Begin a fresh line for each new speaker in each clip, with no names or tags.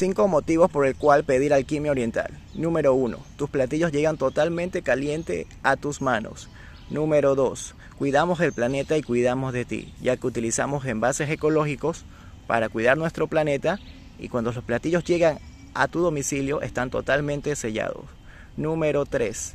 5 motivos por el cual pedir alquimia oriental. Número 1. Tus platillos llegan totalmente caliente a tus manos. Número 2. Cuidamos el planeta y cuidamos de ti, ya que utilizamos envases ecológicos para cuidar nuestro planeta y cuando los platillos llegan a tu domicilio están totalmente sellados. Número 3.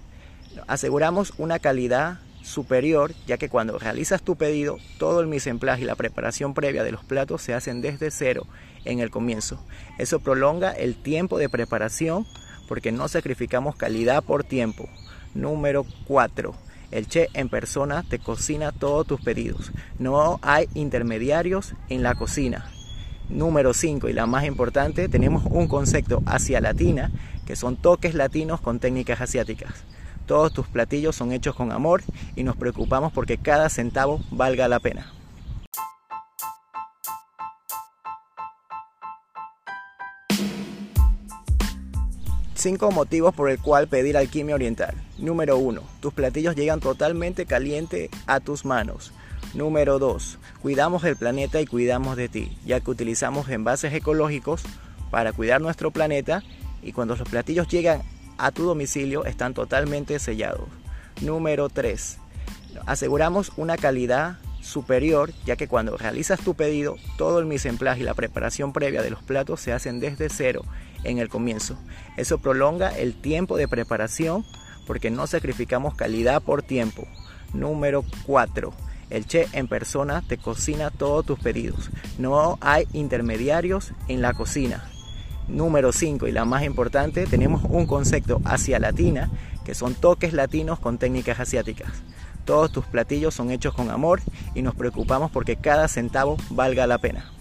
Aseguramos una calidad superior, ya que cuando realizas tu pedido, todo el mise y la preparación previa de los platos se hacen desde cero en el comienzo. Eso prolonga el tiempo de preparación porque no sacrificamos calidad por tiempo. Número 4. El chef en persona te cocina todos tus pedidos. No hay intermediarios en la cocina. Número 5 y la más importante, tenemos un concepto hacia latina, que son toques latinos con técnicas asiáticas. Todos tus platillos son hechos con amor y nos preocupamos porque cada centavo valga la pena. Cinco motivos por el cual pedir alquimia oriental. Número 1. Tus platillos llegan totalmente caliente a tus manos. Número 2. Cuidamos el planeta y cuidamos de ti, ya que utilizamos envases ecológicos para cuidar nuestro planeta y cuando los platillos llegan a tu domicilio están totalmente sellados. Número 3. Aseguramos una calidad superior, ya que cuando realizas tu pedido, todo el mise y la preparación previa de los platos se hacen desde cero en el comienzo. Eso prolonga el tiempo de preparación porque no sacrificamos calidad por tiempo. Número 4. El chef en persona te cocina todos tus pedidos. No hay intermediarios en la cocina. Número 5 y la más importante, tenemos un concepto hacia latina, que son toques latinos con técnicas asiáticas. Todos tus platillos son hechos con amor y nos preocupamos porque cada centavo valga la pena.